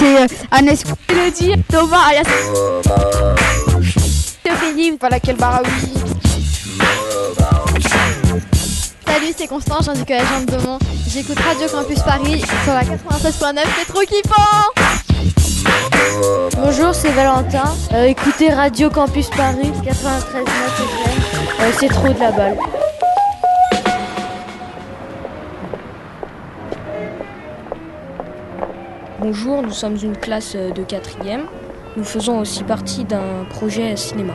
c'est euh, Agnès Mélodie, Thomas, alias Théophélie, voilà quel baraoui. Salut, c'est Constant, j'en du collège de Mont. J'écoute Radio Campus Paris sur la 96.9, c'est trop kiffant Bonjour, c'est Valentin. Euh, écoutez Radio Campus Paris 93.9 euh, c'est trop de la balle. Bonjour, nous sommes une classe de quatrième. Nous faisons aussi partie d'un projet cinéma.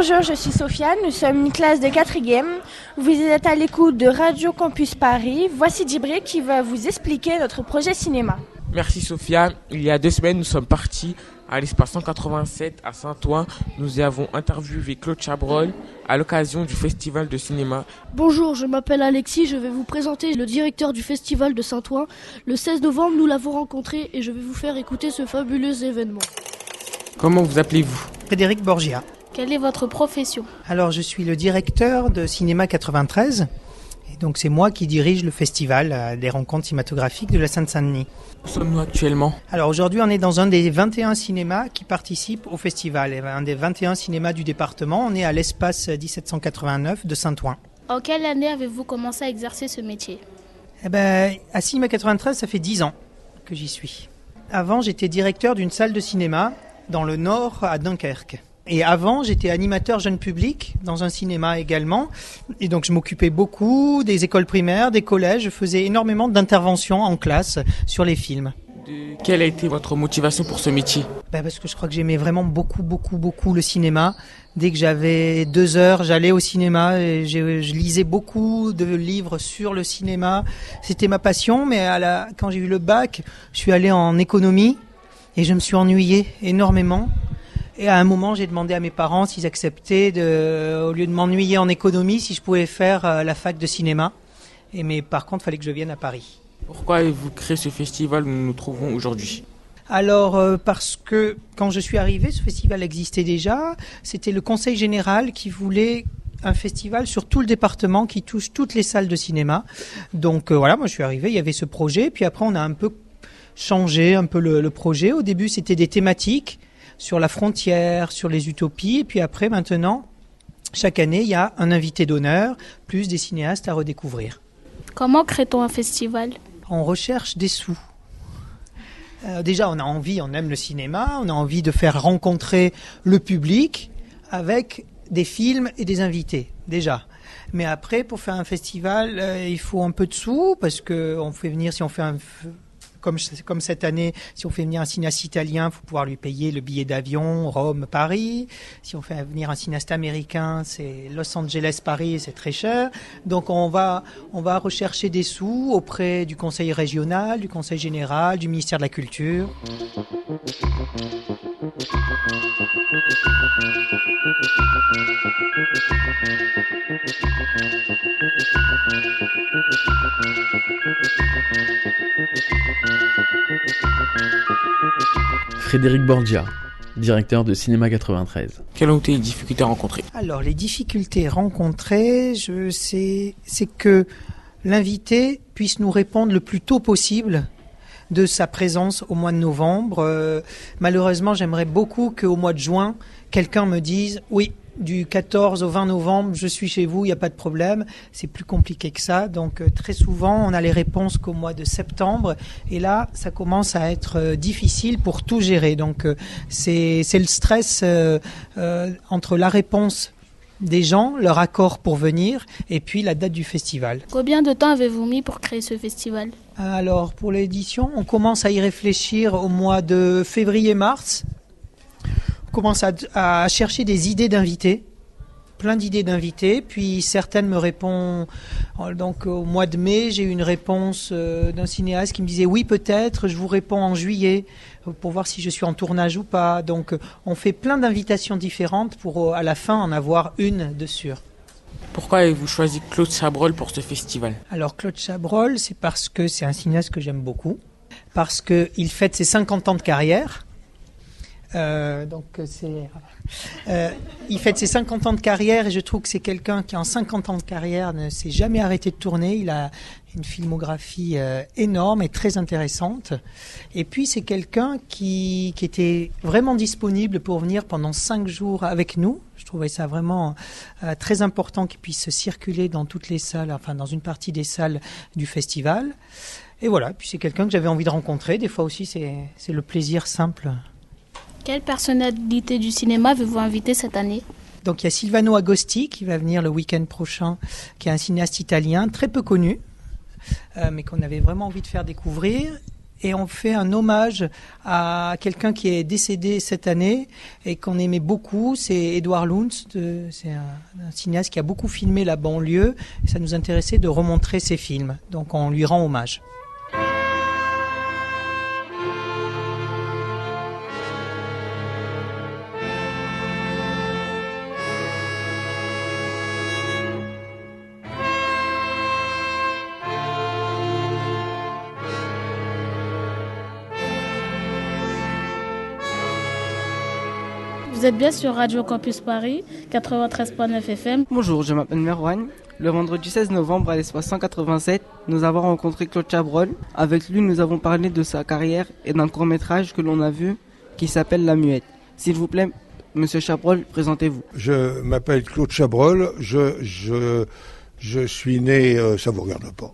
Bonjour, je suis Sofiane, nous sommes une classe de 4e. Vous êtes à l'écoute de Radio Campus Paris. Voici Djibril qui va vous expliquer notre projet cinéma. Merci Sophia. Il y a deux semaines, nous sommes partis à l'espace 187 à Saint-Ouen. Nous y avons interviewé Claude Chabrol à l'occasion du festival de cinéma. Bonjour, je m'appelle Alexis, je vais vous présenter le directeur du festival de Saint-Ouen. Le 16 novembre, nous l'avons rencontré et je vais vous faire écouter ce fabuleux événement. Comment vous appelez-vous? Frédéric Borgia. Quelle est votre profession Alors, je suis le directeur de Cinéma 93. Et donc, c'est moi qui dirige le festival euh, des rencontres cinématographiques de la Seine-Saint-Denis. Où sommes-nous actuellement? Alors, aujourd'hui, on est dans un des 21 cinémas qui participent au festival. Un des 21 cinémas du département. On est à l'espace 1789 de Saint-Ouen. En quelle année avez-vous commencé à exercer ce métier? Eh ben, à Cinéma 93, ça fait 10 ans que j'y suis. Avant, j'étais directeur d'une salle de cinéma dans le nord à Dunkerque. Et avant, j'étais animateur jeune public dans un cinéma également. Et donc, je m'occupais beaucoup des écoles primaires, des collèges. Je faisais énormément d'interventions en classe sur les films. Quelle a été votre motivation pour ce métier? Ben Parce que je crois que j'aimais vraiment beaucoup, beaucoup, beaucoup le cinéma. Dès que j'avais deux heures, j'allais au cinéma et je, je, lisais beaucoup de livres sur le cinéma. C'était ma passion, mais à la, quand j'ai eu le bac, je suis allé en économie et je me suis ennuyé énormément. Et à un moment, j'ai demandé à mes parents s'ils acceptaient, de, au lieu de m'ennuyer en économie, si je pouvais faire euh, la fac de cinéma. Et mais par contre, il fallait que je vienne à Paris. Pourquoi avez-vous créé ce festival où nous nous trouvons aujourd'hui? Alors euh, parce que quand je suis arrivé, ce festival existait déjà. C'était le Conseil général qui voulait un festival sur tout le département qui touche toutes les salles de cinéma. Donc euh, voilà, moi je suis arrivé, il y avait ce projet. Puis après, on a un peu changé un peu le, le projet. Au début, c'était des thématiques sur la frontière, sur les utopies. Et puis après, maintenant, chaque année, il y a un invité d'honneur, plus des cinéastes à redécouvrir. Comment crée-t-on un festival? On recherche des sous. Euh, déjà, on a envie, on aime le cinéma, on a envie de faire rencontrer le public avec des films et des invités, déjà. Mais après, pour faire un festival, euh, il faut un peu de sous parce que on fait venir, si on fait un comme, cette année, si on fait venir un cinéaste italien, il faut pouvoir lui payer le billet d'avion Rome-Paris. Si on fait venir un cinéaste américain, c'est Los Angeles-Paris, c'est très cher. Donc on va, on va rechercher des sous auprès du Conseil régional, du Conseil général, du ministère de la Culture. Frédéric Borgia, directeur de Cinéma 93. Quelles ont été les difficultés rencontrées? Alors, les difficultés rencontrées, je sais, c'est que l'invité puisse nous répondre le plus tôt possible de sa présence au mois de novembre. Euh, malheureusement, j'aimerais beaucoup qu'au mois de juin, quelqu'un me dise oui, du 14 au 20 novembre, je suis chez vous, il n'y a pas de problème. C'est plus compliqué que ça. Donc euh, très souvent, on a les réponses qu'au mois de septembre. Et là, ça commence à être euh, difficile pour tout gérer. Donc euh, c'est le stress euh, euh, entre la réponse des gens, leur accord pour venir, et puis la date du festival. Combien de temps avez-vous mis pour créer ce festival? Alors pour l'édition, on commence à y réfléchir au mois de février-mars commence à, à, chercher des idées d'invités, plein d'idées d'invités, puis certaines me répondent. Donc au mois de mai, j'ai eu une réponse euh, d'un cinéaste qui me disait oui peut-être, je vous réponds en juillet pour voir si je suis en tournage ou pas. Donc on fait plein d'invitations différentes pour à la fin en avoir une de sûre. Pourquoi avez-vous choisi Claude Chabrol pour ce festival? Alors Claude Chabrol, c'est parce que c'est un cinéaste que j'aime beaucoup, parce qu'il fête ses 50 ans de carrière. Euh, donc c'est, euh, il fête ses 50 ans de carrière et je trouve que c'est quelqu'un qui en 50 ans de carrière ne s'est jamais arrêté de tourner. Il a une filmographie euh, énorme et très intéressante. Et puis c'est quelqu'un qui, qui était vraiment disponible pour venir pendant cinq jours avec nous. Je trouvais ça vraiment euh, très important qu'il puisse circuler dans toutes les salles, enfin dans une partie des salles du festival. Et voilà, puis c'est quelqu'un que j'avais envie de rencontrer. Des fois aussi c'est le plaisir simple. Quelle personnalité du cinéma avez-vous invité cette année Donc il y a Silvano Agosti qui va venir le week-end prochain, qui est un cinéaste italien très peu connu, euh, mais qu'on avait vraiment envie de faire découvrir. Et on fait un hommage à quelqu'un qui est décédé cette année et qu'on aimait beaucoup, c'est Edouard Luntz, c'est un, un cinéaste qui a beaucoup filmé la banlieue. Et ça nous intéressait de remontrer ses films, donc on lui rend hommage. Êtes bien sur Radio Campus Paris, 93.9 FM. Bonjour, je m'appelle Merwan. Le vendredi 16 novembre à l'espace 187, nous avons rencontré Claude Chabrol. Avec lui, nous avons parlé de sa carrière et d'un court métrage que l'on a vu qui s'appelle La Muette. S'il vous plaît, Monsieur Chabrol, présentez-vous. Je m'appelle Claude Chabrol. Je, je, je suis né. euh, ça vous regarde pas.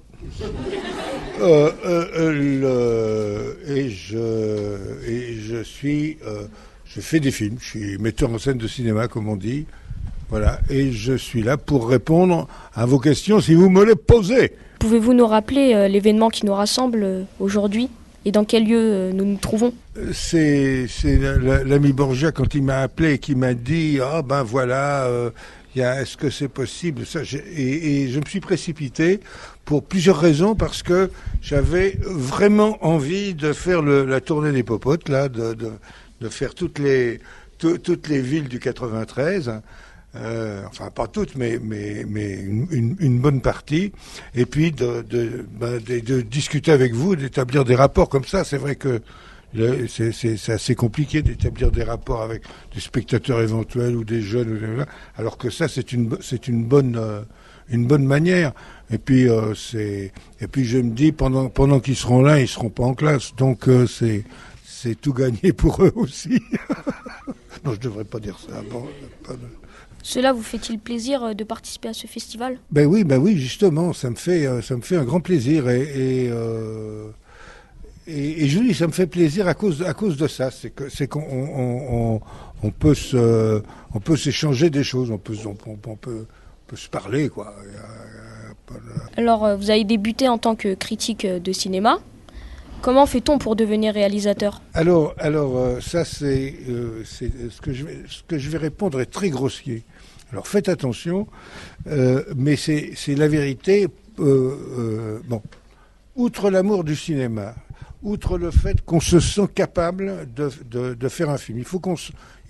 Euh, euh, euh, le- et je et je suis. Je fais des films. Je suis metteur en scène de cinéma, comme on dit. Voilà. Et je suis là pour répondre à vos questions si vous me les posez. Pouvez-vous nous rappeler euh, l'événement qui nous rassemble euh, aujourd'hui et dans quel lieu euh, nous nous trouvons? C'est c'est la- la- l'ami Borgia quand il m'a appelé et qui m'a dit ah ben voilà il y a est-ce que c'est possible? Ça et, et je me suis précipité pour plusieurs raisons parce que j'avais vraiment envie de faire le- la tournée des popotes là de, de, de faire toutes les tout- toutes les villes du 93 euh, enfin pas toutes, mais mais mais une, bonne partie, et puis de de, discuter avec vous, d'établir des rapports comme ça. C'est vrai que c'est assez compliqué d'établir des rapports avec des spectateurs éventuels ou des jeunes, alors que ça c'est une une bonne euh, une bonne manière. Et puis euh, c'est et puis je me dis pendant pendant qu'ils seront là, ils seront pas en classe, donc c'est c'est tout gagné pour eux aussi. non, je devrais pas dire ça. Bon, pas de- Cela vous fait-il plaisir euh, de participer à ce festival? Ben oui, ben oui, justement, ça me fait, euh, ça me fait un grand plaisir et et, euh, et, et je dis, ça me fait plaisir à cause, à cause de ça, c'est que c'est qu'on on, on, on peut se, on peut s'échanger des choses, on peut, on, on- on peut, on peut se parler quoi. Alors, vous avez débuté en tant que critique de cinéma. Comment fait-on pour devenir réalisateur? Alors, alors euh, ça c'est, euh, c'est ce que je vais, répondre est très grossier. Alors faites attention, euh, mais c'est la vérité. euh, euh, bon, outre l'amour du cinéma, outre le fait qu'on se sent capable de, faire un film, il faut qu'on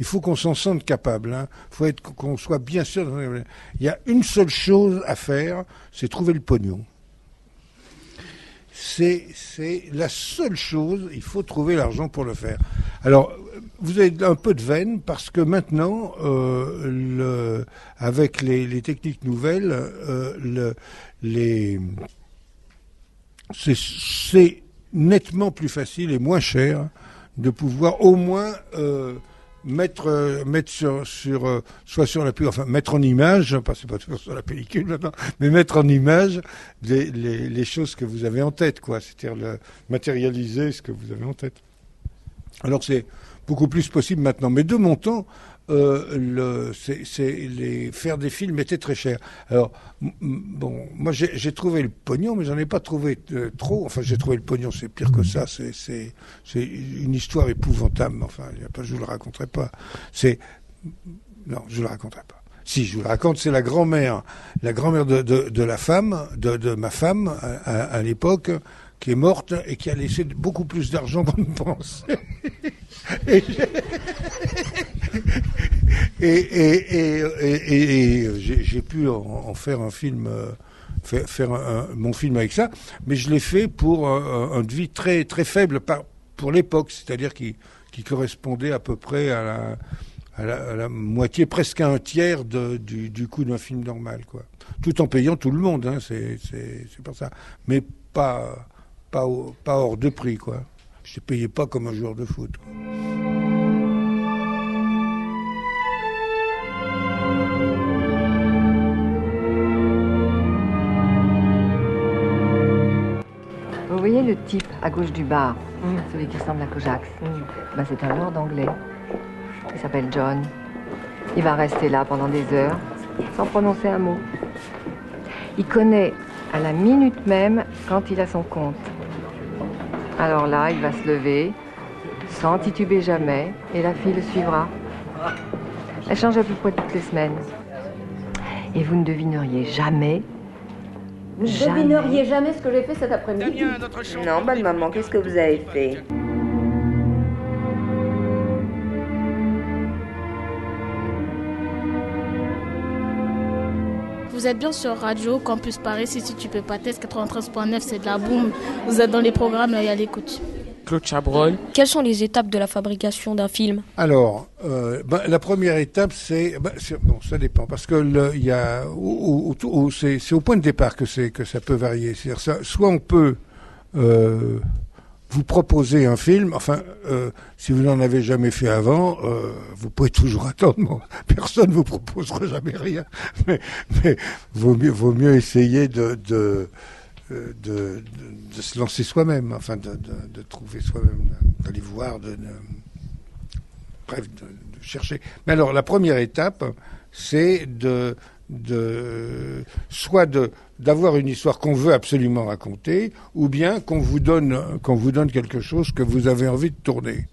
il faut qu'on s'en sente capable. Il faut être qu'on soit bien sûr. Il y a une seule chose à faire, c'est trouver le pognon. C'est c'est la seule chose. Il faut trouver l'argent pour le faire. Alors, vous avez un peu de veine parce que maintenant, euh, le, avec les, les techniques nouvelles, euh, le, les c'est- c'est nettement plus facile et moins cher de pouvoir au moins euh, mettre euh, mettre sur sur euh, soit sur la enfin mettre en image, pas c'est pas toujours sur la pellicule maintenant, mais mettre en image les, les, choses que vous avez en tête, quoi. C'est-à-dire matérialiser ce que vous avez en tête. Alors c'est beaucoup plus possible maintenant. Mais de mon temps, euh, le, c'est, c'est les, faire des films était très cher. Alors, bon, moi j'ai, trouvé le pognon, mais j'en ai pas trouvé euh, trop. Enfin, j'ai trouvé le pognon, c'est pire que ça. C'est, une histoire épouvantable. Enfin, je vous le raconterai pas. C'est, non, je le raconterai pas. Si, je vous le raconte, c'est la grand-mère, la grand-mère de, de, la femme, de, de ma femme à, l'époque, qui est morte et qui a laissé beaucoup plus d'argent qu'on ne pensait. Et, Et, j'ai pu en, faire un film, euh, faire, mon film avec ça, mais je l'ai fait pour un, un devis très très faible pour l'époque, c'est-à-dire qui, correspondait à peu près à la, moitié, presque à un tiers du, coût d'un film normal, quoi. Tout en payant tout le monde, hein, c'est pas ça, mais pas hors de prix, quoi. Je ne payais pas comme un joueur de foot. Gauche du bar, celui qui ressemble à Kojax Ben, C'est un Lord anglais. Il s'appelle John. Il va rester là pendant des heures, sans prononcer un mot. Il connaît à la minute même quand il a son compte. Alors là, il va se lever, sans tituber jamais, et la fille le suivra. Elle change à peu près toutes les semaines. Et vous ne devineriez jamais Vous ne devineriez jamais ce que j'ai fait cet après-midi. Non, bonne maman, qu'est-ce que vous avez fait? Vous êtes bien sur Radio Campus Paris, si tu peux pas test 93.9, c'est de la boum. Vous êtes dans les programmes et à l'écoute. Claude Chabrol. Quelles sont les étapes de la fabrication d'un film Alors, euh, ben, la première étape, c'est ben, c'est- bon, ça dépend parce que le- il y a, au- au- au- c'est c'est au point de départ que c'est que ça peut varier. C'est-à-dire, ça- soit on peut euh, vous proposer un film. Enfin, euh, si vous n'en avez jamais fait avant, euh, vous pouvez toujours attendre. Bon, personne ne vous proposera jamais rien, mais, mais vaut mieux vaut mieux essayer de de de, de- se lancer soi-même, enfin de, trouver soi-même, d'aller voir, de, bref, de, chercher. Mais alors, la première étape, c'est de, de soit de d'avoir une histoire qu'on veut absolument raconter, ou bien qu'on vous donne qu'on vous donne quelque chose que vous avez envie de tourner.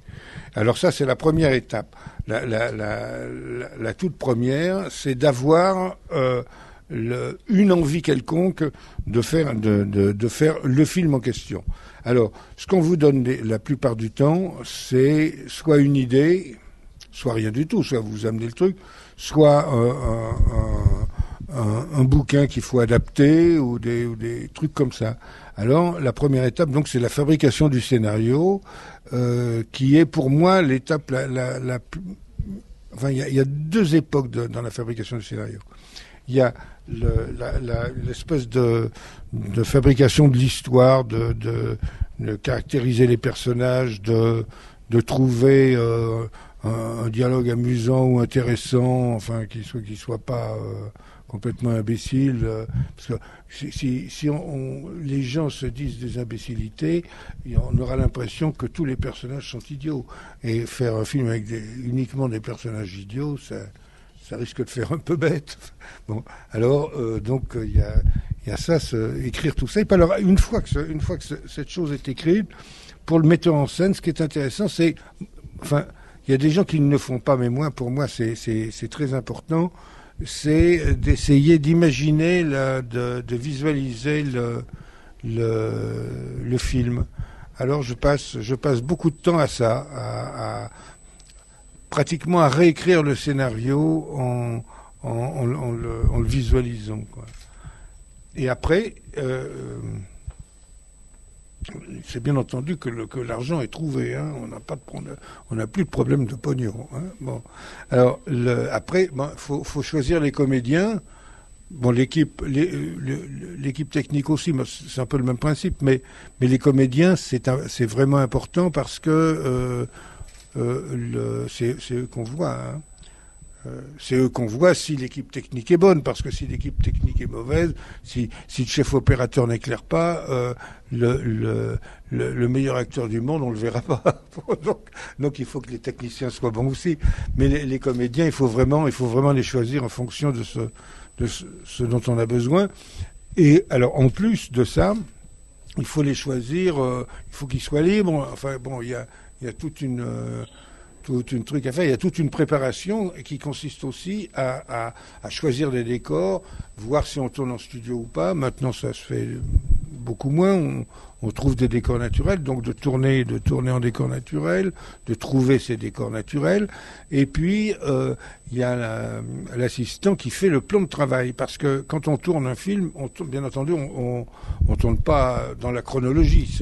Alors ça, c'est la première étape. La toute première, c'est d'avoir euh, une envie quelconque de faire, de, de, faire le film en question. Alors, ce qu'on vous donne la plupart du temps, c'est soit une idée, soit rien du tout, soit vous amenez le truc, soit euh, un, bouquin qu'il faut adapter ou des, trucs comme ça. Alors, la première étape, donc, c'est la fabrication du scénario, euh, qui est pour moi l'étape la, la, la plus... Enfin, il y a, deux époques dans la fabrication du scénario. Il y a l'espèce de, fabrication de l'histoire, de, de, caractériser les personnages, de, trouver euh, un, dialogue amusant ou intéressant, enfin qui soit soit pas euh, complètement imbécile. euh, parce que si, si, si les gens se disent des imbécilités, on aura l'impression que tous les personnages sont idiots. Et faire un film avec uniquement des personnages idiots, ça, ça risque de faire un peu bête. Bon, alors euh, donc euh, il y, a, ça, écrire tout ça. Et puis alors une fois que, une fois que ce- cette chose est écrite, pour le metteur en scène, ce qui est intéressant, c'est, enfin, il y a des gens qui ne le font pas, mais moi, pour moi, c'est très important, c'est d'essayer d'imaginer, de, visualiser le, film. Alors je passe, je passe beaucoup de temps à ça, à- pratiquement à réécrire le scénario en, le, visualisant. Quoi. Et après, euh, c'est bien entendu que, l'argent est trouvé. Hein, on n'a pas de on n'a plus de problème de pognon. Hein, bon, alors après, il faut, choisir les comédiens. Bon, l'équipe, le- l'équipe technique aussi, c'est un peu le même principe, mais, les comédiens, c'est vraiment important parce que euh, euh, c'est, eux qu'on voit. hein. Euh, c'est eux qu'on voit si l'équipe technique est bonne, parce que si l'équipe technique est mauvaise, si, si le chef opérateur n'éclaire pas, euh, le, le, le, le meilleur acteur du monde, on le verra pas. donc, il faut que les techniciens soient bons aussi. Mais les, comédiens, il faut vraiment, il faut vraiment les choisir en fonction de ce, dont on a besoin. Et alors, en plus de ça, il faut les choisir, il faut qu'ils soient libres. Enfin, bon, il y a, il y a toute une, euh, toute une truc à faire. Il y a toute une préparation qui consiste aussi à, à, choisir des décors, voir si on tourne en studio ou pas. Maintenant, ça se fait beaucoup moins. On, trouve des décors naturels, donc de tourner, de tourner en décors naturels, de trouver ces décors naturels. Et puis euh, il y a l'assistant qui fait le plan de travail, parce que quand on tourne un film, bien entendu, on, on, tourne pas dans la chronologie.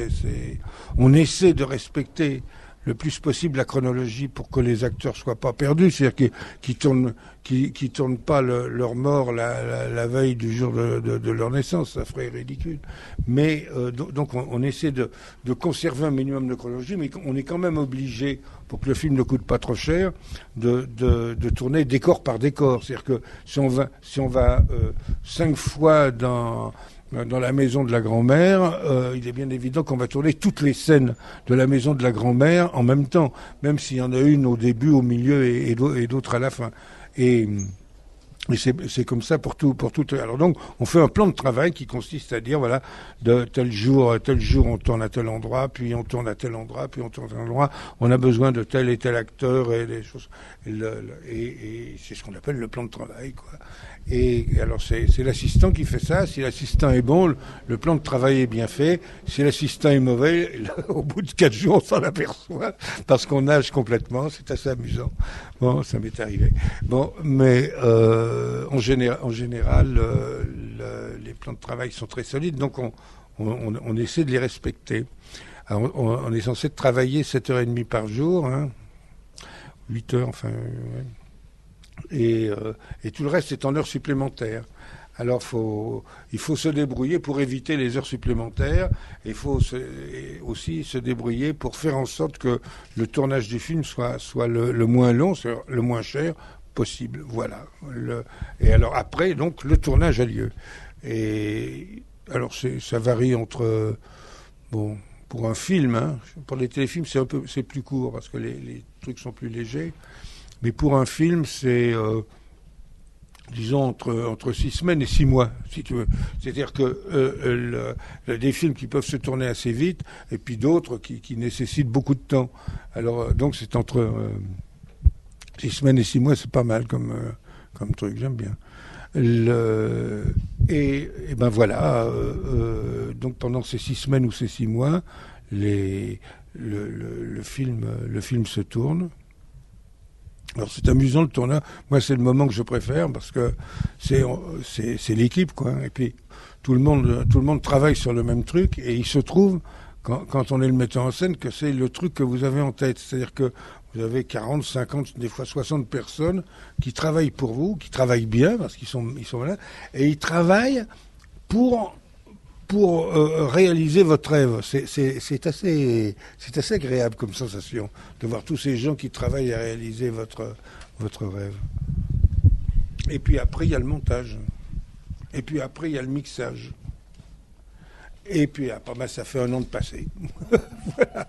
On essaie de respecter le plus possible la chronologie pour que les acteurs soient pas perdus, c'est-à-dire qu'ils ne tournent, qui, qui tournent pas leur mort la, veille du jour de, de, leur naissance, ça ferait ridicule. Mais euh, donc on, essaie de, de, conserver un minimum de chronologie, mais on est quand même obligé, pour que le film ne coûte pas trop cher, de, de tourner décor par décor. C'est-à-dire que si on va, si on va euh, cinq fois dans dans la maison de la grand-mère, euh, il est bien évident qu'on va tourner toutes les scènes de la maison de la grand-mère en même temps, même s'il y en a une au début, au milieu et, d'autres à la fin. Et c'est comme ça pour tout, pour tout. Alors donc, on fait un plan de travail qui consiste à dire, voilà, de tel jour, tel jour, on tourne à tel endroit, puis on tourne à tel endroit, puis on tourne à tel endroit. On a besoin de tel et tel acteur et des choses. Et, et, et c'est ce qu'on appelle le plan de travail, quoi. Et alors c'est l'assistant qui fait ça. Si l'assistant est bon, le, plan de travail est bien fait. Si l'assistant est mauvais, au bout de quatre jours, on s'en aperçoit parce qu'on nage complètement. C'est assez amusant. Bon, ça m'est arrivé. Bon, mais euh, en, général, euh, le, les plans de travail sont très solides, donc on, on, on essaie de les respecter. Alors, on, est censé travailler 7h30 par jour, hein, 8 heures, enfin. Ouais. Et, euh, et, tout le reste est en heures supplémentaires. Alors il faut se débrouiller pour éviter les heures supplémentaires. Il faut aussi se débrouiller pour faire en sorte que le tournage du film soit, le, moins long, le moins cher possible. Voilà. Et alors après, donc, le tournage a lieu. Et alors ça varie entre bon pour un film, hein, pour les téléfilms c'est plus court parce que les trucs sont plus légers. Mais pour un film, c'est, euh, disons, entre, entre six semaines et six mois, si tu veux. C'est-à-dire que euh, le, des films qui peuvent se tourner assez vite, et puis d'autres qui, qui nécessitent beaucoup de temps. Alors, euh, donc, c'est entre euh, six semaines et six mois, c'est pas mal comme, euh, comme truc, j'aime bien. Et, et, ben voilà, euh, donc pendant ces six semaines ou ces six mois, les, le, le, le, film, le film se tourne. Alors c'est amusant le tournage. Moi c'est le moment que je préfère parce que c'est c'est l'équipe quoi. Et puis tout le monde tout le monde travaille sur le même truc et il se trouve quand, quand on est le metteur en scène que c'est le truc que vous avez en tête. C'est-à-dire que vous avez 40, 50, des fois 60 personnes qui travaillent pour vous, qui travaillent bien parce qu'ils sont ils sont là et ils travaillent pour pour euh, réaliser votre rêve. C'est assez, assez agréable comme sensation de voir tous ces gens qui travaillent à réaliser votre, votre rêve. Et puis après, il y a le montage. Et puis après, il y a le mixage. Et puis après, ben, ça fait un an de passé. voilà.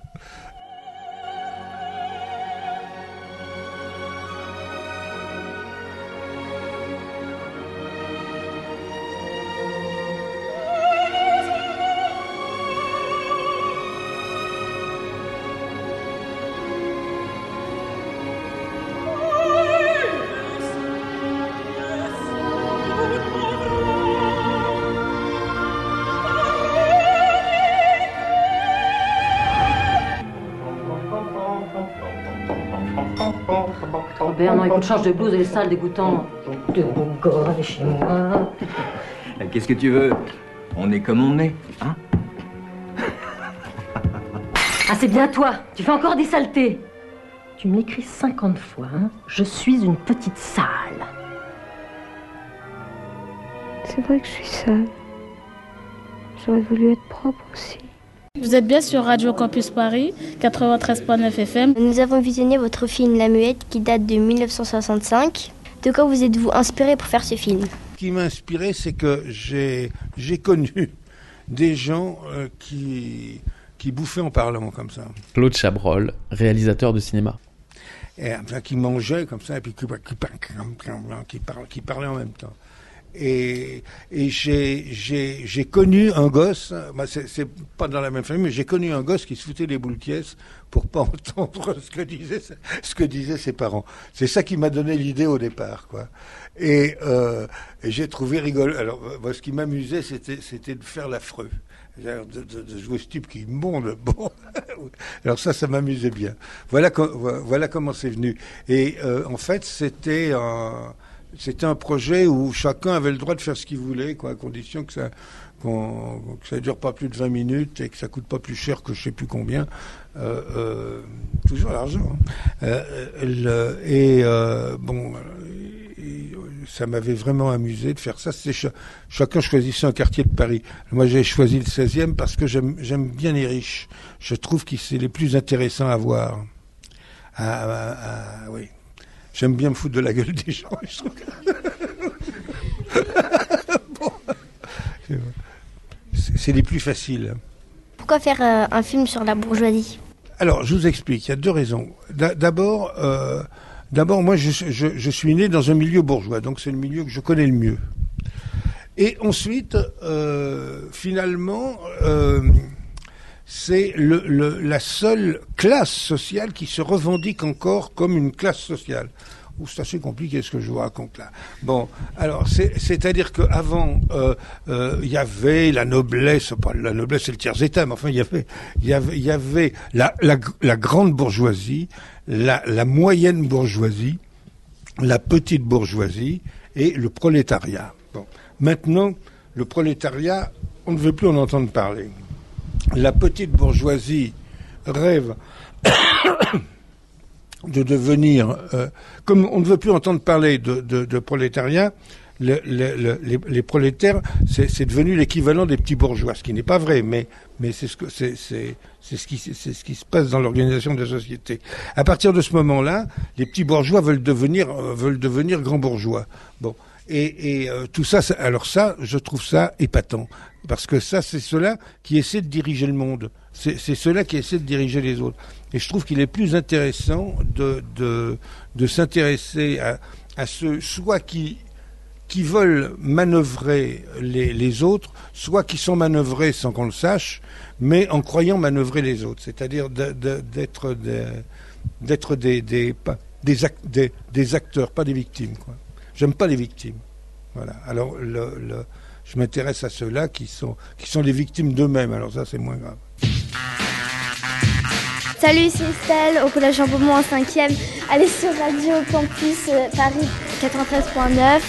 Écoute, change de blouse, elle est sale, dégoûtant. De chez moi. Qu'est-ce que tu veux? On est comme on est, hein? Ah, c'est bien toi Tu fais encore des saletés Tu me l'écris 50 fois, hein Je suis une petite sale. C'est vrai que je suis sale. J'aurais voulu être propre aussi. Vous êtes bien sur Radio Campus Paris, 93.9 FM. Nous avons visionné votre film La Muette qui date de 1965. De quoi vous êtes-vous inspiré pour faire ce film? Ce qui m'a inspiré, c'est que j'ai connu des gens euh, qui, qui bouffaient en parlant comme ça. Claude Chabrol, réalisateur de cinéma. Et, enfin, qui mangeait comme ça et puis qui, qui, qui, parlait, qui parlait en même temps. Et, et j'ai, connu un gosse, bah c'est, pas dans la même famille, mais j'ai connu un gosse qui se foutait les boules caisses pour pas entendre ce que disaient, ce que disaient ses parents. C'est ça qui m'a donné l'idée au départ, quoi. Et, euh, j'ai trouvé rigolo. Alors, moi, ce qui m'amusait, c'était, de faire l'affreux. De, jouer ce type qui monte. Bon, alors ça, ça m'amusait bien. Voilà, voilà comment c'est venu. Et euh, en fait, c'était un c'était un projet où chacun avait le droit de faire ce qu'il voulait, quoi, à condition que ça qu'on que ça dure pas plus de 20 minutes et que ça coûte pas plus cher que je sais plus combien. Euh, euh, toujours l'argent. Hein. Euh, et bon, ça m'avait vraiment amusé de faire ça. Ch chacun choisissait un quartier de Paris. Moi, j'ai choisi le 16e parce que j'aime bien les riches. Je trouve que c'est les plus intéressants à voir. Ah, ah, ah, oui. J'aime bien me foutre de la gueule des gens. c'est les plus faciles. Pourquoi faire euh, un film sur la bourgeoisie? Alors, je vous explique. Il y a deux raisons. D'abord, euh, d'abord, moi, je, je, je, suis né dans un milieu bourgeois, donc c'est le milieu que je connais le mieux. Et ensuite, euh, finalement, euh, c'est le, le, la seule classe sociale qui se revendique encore comme une classe sociale. C'est assez compliqué ce que je vous raconte là. Bon, alors c'est-à-dire qu'avant, euh, euh, il y avait la noblesse, pas la noblesse c'est le tiers état, mais enfin il y avait, il y avait, il y avait la, la, la grande bourgeoisie, la, la moyenne bourgeoisie, la petite bourgeoisie et le prolétariat. Bon, maintenant le prolétariat, on ne veut plus en entendre parler la petite bourgeoisie rêve de devenir, euh, comme on ne veut plus entendre parler de, de, prolétariat, le, le, les, prolétaires, c'est devenu l'équivalent des petits bourgeois, ce qui n'est pas vrai, mais, mais c'est ce, qui, ce qui se passe dans l'organisation de la société. À partir de ce moment-là, les petits bourgeois veulent devenir, euh, veulent devenir grands bourgeois. Bon. Et, euh, tout ça, alors ça, je trouve ça épatant. Parce que ça, c'est ceux-là qui essaient de diriger le monde. C'est ceux-là qui essaient de diriger les autres. Et je trouve qu'il est plus intéressant de, de, de s'intéresser à, à ceux, soit qui, qui veulent manœuvrer les, les autres, soit qui sont manœuvrés sans qu'on le sache, mais en croyant manœuvrer les autres. C'est-à-dire d'être de, d'être des, des, des, des, acteurs, pas des victimes. J'aime pas les victimes. Voilà. Alors, le, le je m'intéresse à ceux-là qui sont, qui sont les victimes d'eux-mêmes. Alors ça, c'est moins grave. Salut, c'est Estelle, au Collège Jean Beaumont en 5e. Allez sur Radio Campus euh, Paris 93.9,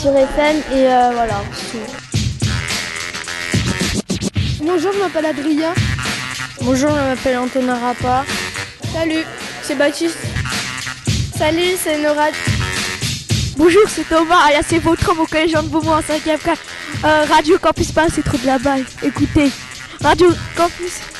sur FM, et euh, voilà, Bonjour, je m'appelle Adrien. Bonjour, je m'appelle Antonin Rapa. Salut, c'est Baptiste. Salut, c'est Nora. Bonjour, c'est Thomas, alias c'est votre homme au collège Jean Beaumont en 5e euh, Radio Campus Paris, c'est trop de la balle. Écoutez, Radio Campus.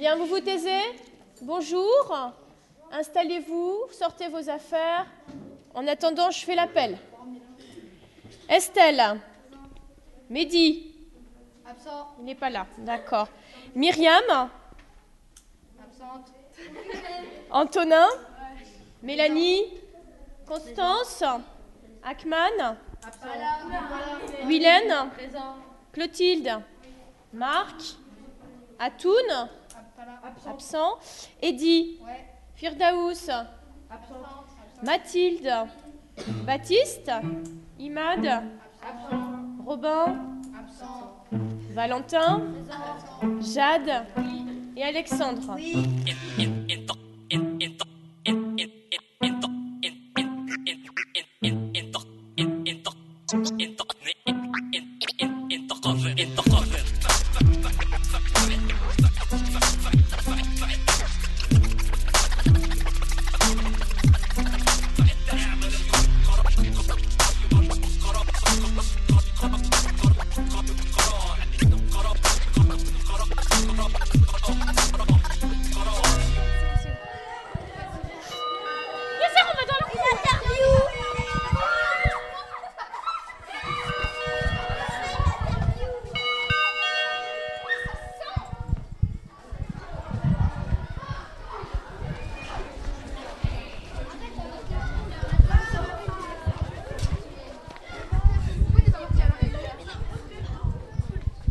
Bien, vous vous taisez Bonjour. Installez-vous, sortez vos affaires. En attendant, je fais l'appel. Estelle. Mehdi. Absent. Il n'est pas là. D'accord. Myriam. Absente. Antonin Mélanie Constance Akman Willen Clotilde Marc Atoun Absent. Eddy. Firdaous. Mathilde. Baptiste. Imad. Robin. Valentin. Jade. Et Alexandre.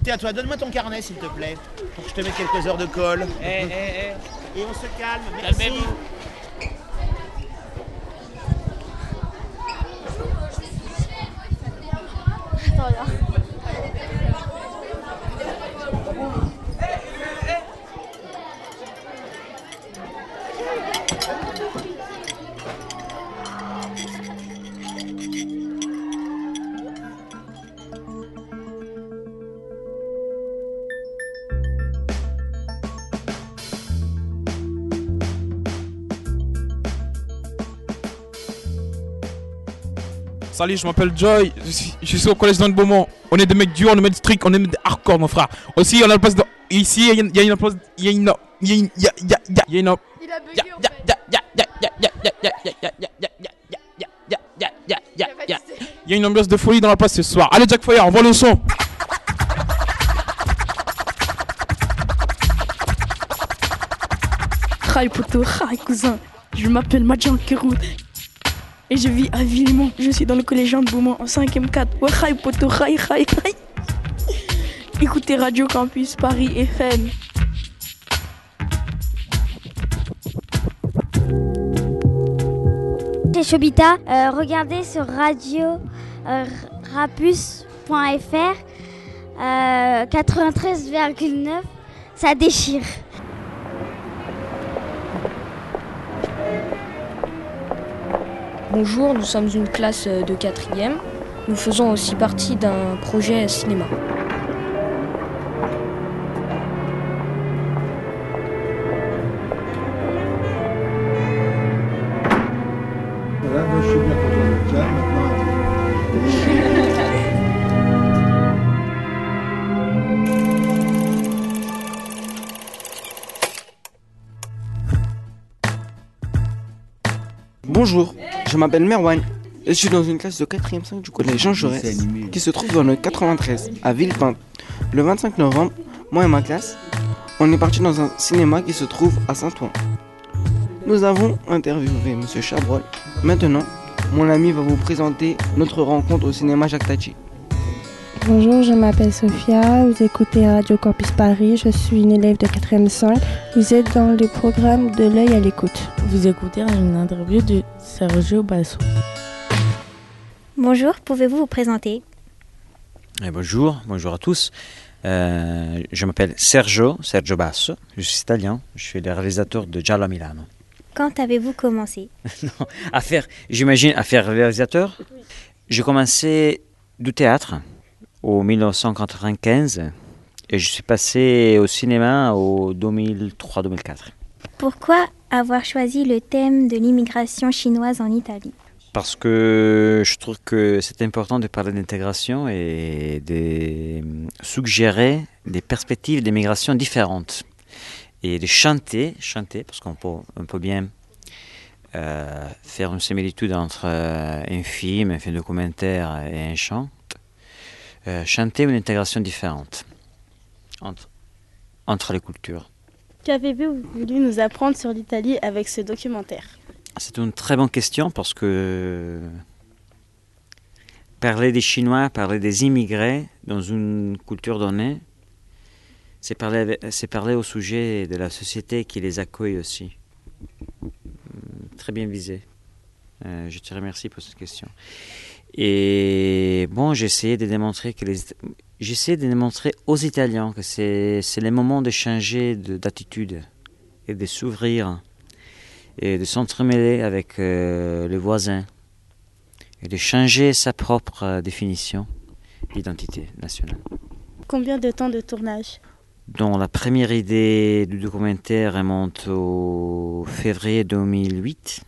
Tiens, toi, donne-moi ton carnet, s'il te plaît, pour que je te mette quelques heures de colle. Eh, eh, Et on se calme, merci. Salut, je m'appelle Joy, je suis au collège de Beaumont. On est des mecs durs, on est des strict, on est des hardcore, mon frère. Aussi, on a la place de. Ici, il y a une. Il y a une. Il y a une. Il y a. Il y a. Il y a une ambiance de folie dans la place ce soir. Allez, Jack Fire, envoie le son. Rail poto, rail cousin. Je m'appelle Madjan Keroud. Et je vis à Villemont. Je suis dans le collège de Beaumont en 5ème 4. Ouais, hi poto. Écoutez Radio Campus Paris FM. C'est Chobita. Euh, regardez sur radio euh, rapus.fr euh, 93,9. Ça déchire. Bonjour, nous sommes une classe euh, de quatrième. Nous faisons aussi partie d'un projet cinéma. Voilà, moi je suis bien content d'être là. Maintenant, Bonjour, m'appelle Merwan. et Je suis dans une classe de 4e 5 du collège Jean Jaurès, qui se trouve dans le 93, à Villepinte. Le 25 novembre, moi et ma classe, on est parti dans un cinéma qui se trouve à Saint-Ouen. Nous avons interviewé M. Chabrol. Maintenant, mon ami va vous présenter notre rencontre au cinéma Jacques Tati. Bonjour, je m'appelle Sophia, vous écoutez Radio Campus Paris, je suis une élève de 4e 5. Vous êtes dans le programme de l'œil à l'écoute. Vous écoutez une interview de Sergio Basso. Bonjour, pouvez-vous vous présenter? Eh, bonjour, bonjour à tous. Euh, je m'appelle Sergio, Sergio Basso, je suis italien, je suis le réalisateur de Giallo a Milano. Quand avez-vous commencé? Non, à faire, j'imagine, à faire réalisateur? J'ai commencé du théâtre au 1995 et je suis passé au cinéma au 2003-2004. Pourquoi avoir choisi le thème de l'immigration chinoise en Italie Parce que je trouve que c'est important de parler d'intégration et de suggérer des perspectives d'immigration différentes. Et de chanter, chanter, parce qu'on peut, on peut bien euh, faire une similitude entre euh, un film, un film documentaire et un chant. Euh, chanter une intégration différente entre, entre les cultures. Qu'avez-vous voulu nous apprendre sur l'Italie avec ce documentaire C'est une très bonne question parce que parler des Chinois, parler des immigrés dans une culture donnée, c'est parler, au sujet de la société qui les accueille aussi. Très bien visé. Euh, je te remercie pour cette question. Et bon, essayé de démontrer que les, j'essaie de démontrer aux Italiens que c'est, c'est le moment de changer d'attitude et de s'ouvrir et de s'entremêler avec euh, les voisins et de changer sa propre euh, définition d'identité nationale. Combien de temps de tournage? Dont la première idée du documentaire remonte au février 2008.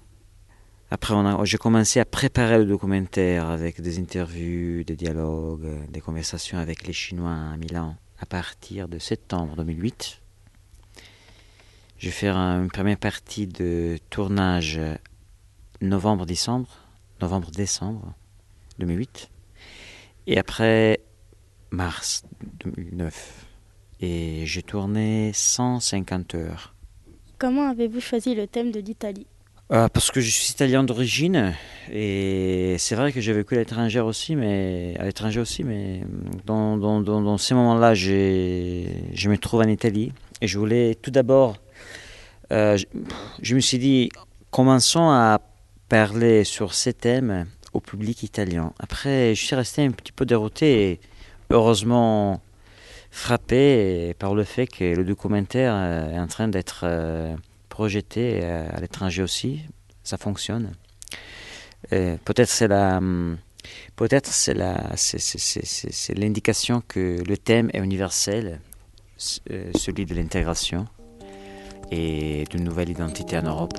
Après, j'ai commencé à préparer le documentaire avec des interviews, des dialogues, des conversations avec les Chinois à Milan à partir de septembre 2008. Je vais faire une première partie de tournage novembre-décembre, novembre-décembre 2008. Et après, mars 2009 et j'ai tourné 150 heures. Comment avez-vous choisi le thème de l'Italie? Euh, Parce que je suis italien d'origine et c'est vrai que j'ai vécu à l'étranger aussi, mais à l'étranger aussi, mais dans, ces moments-là, je me trouve en Italie et je voulais tout d'abord, euh, je, je, me suis dit, commençons à parler sur ces thèmes au public italien. Après, je suis resté un petit peu dérouté et heureusement frappé par le fait que le documentaire est en train d'être euh, projeté euh, à l'étranger aussi. Ça fonctionne. Peut-être c'est la, hum, peut-être c'est la, c'est l'indication que le thème est universel, euh, celui de l'intégration et d'une nouvelle identité en Europe.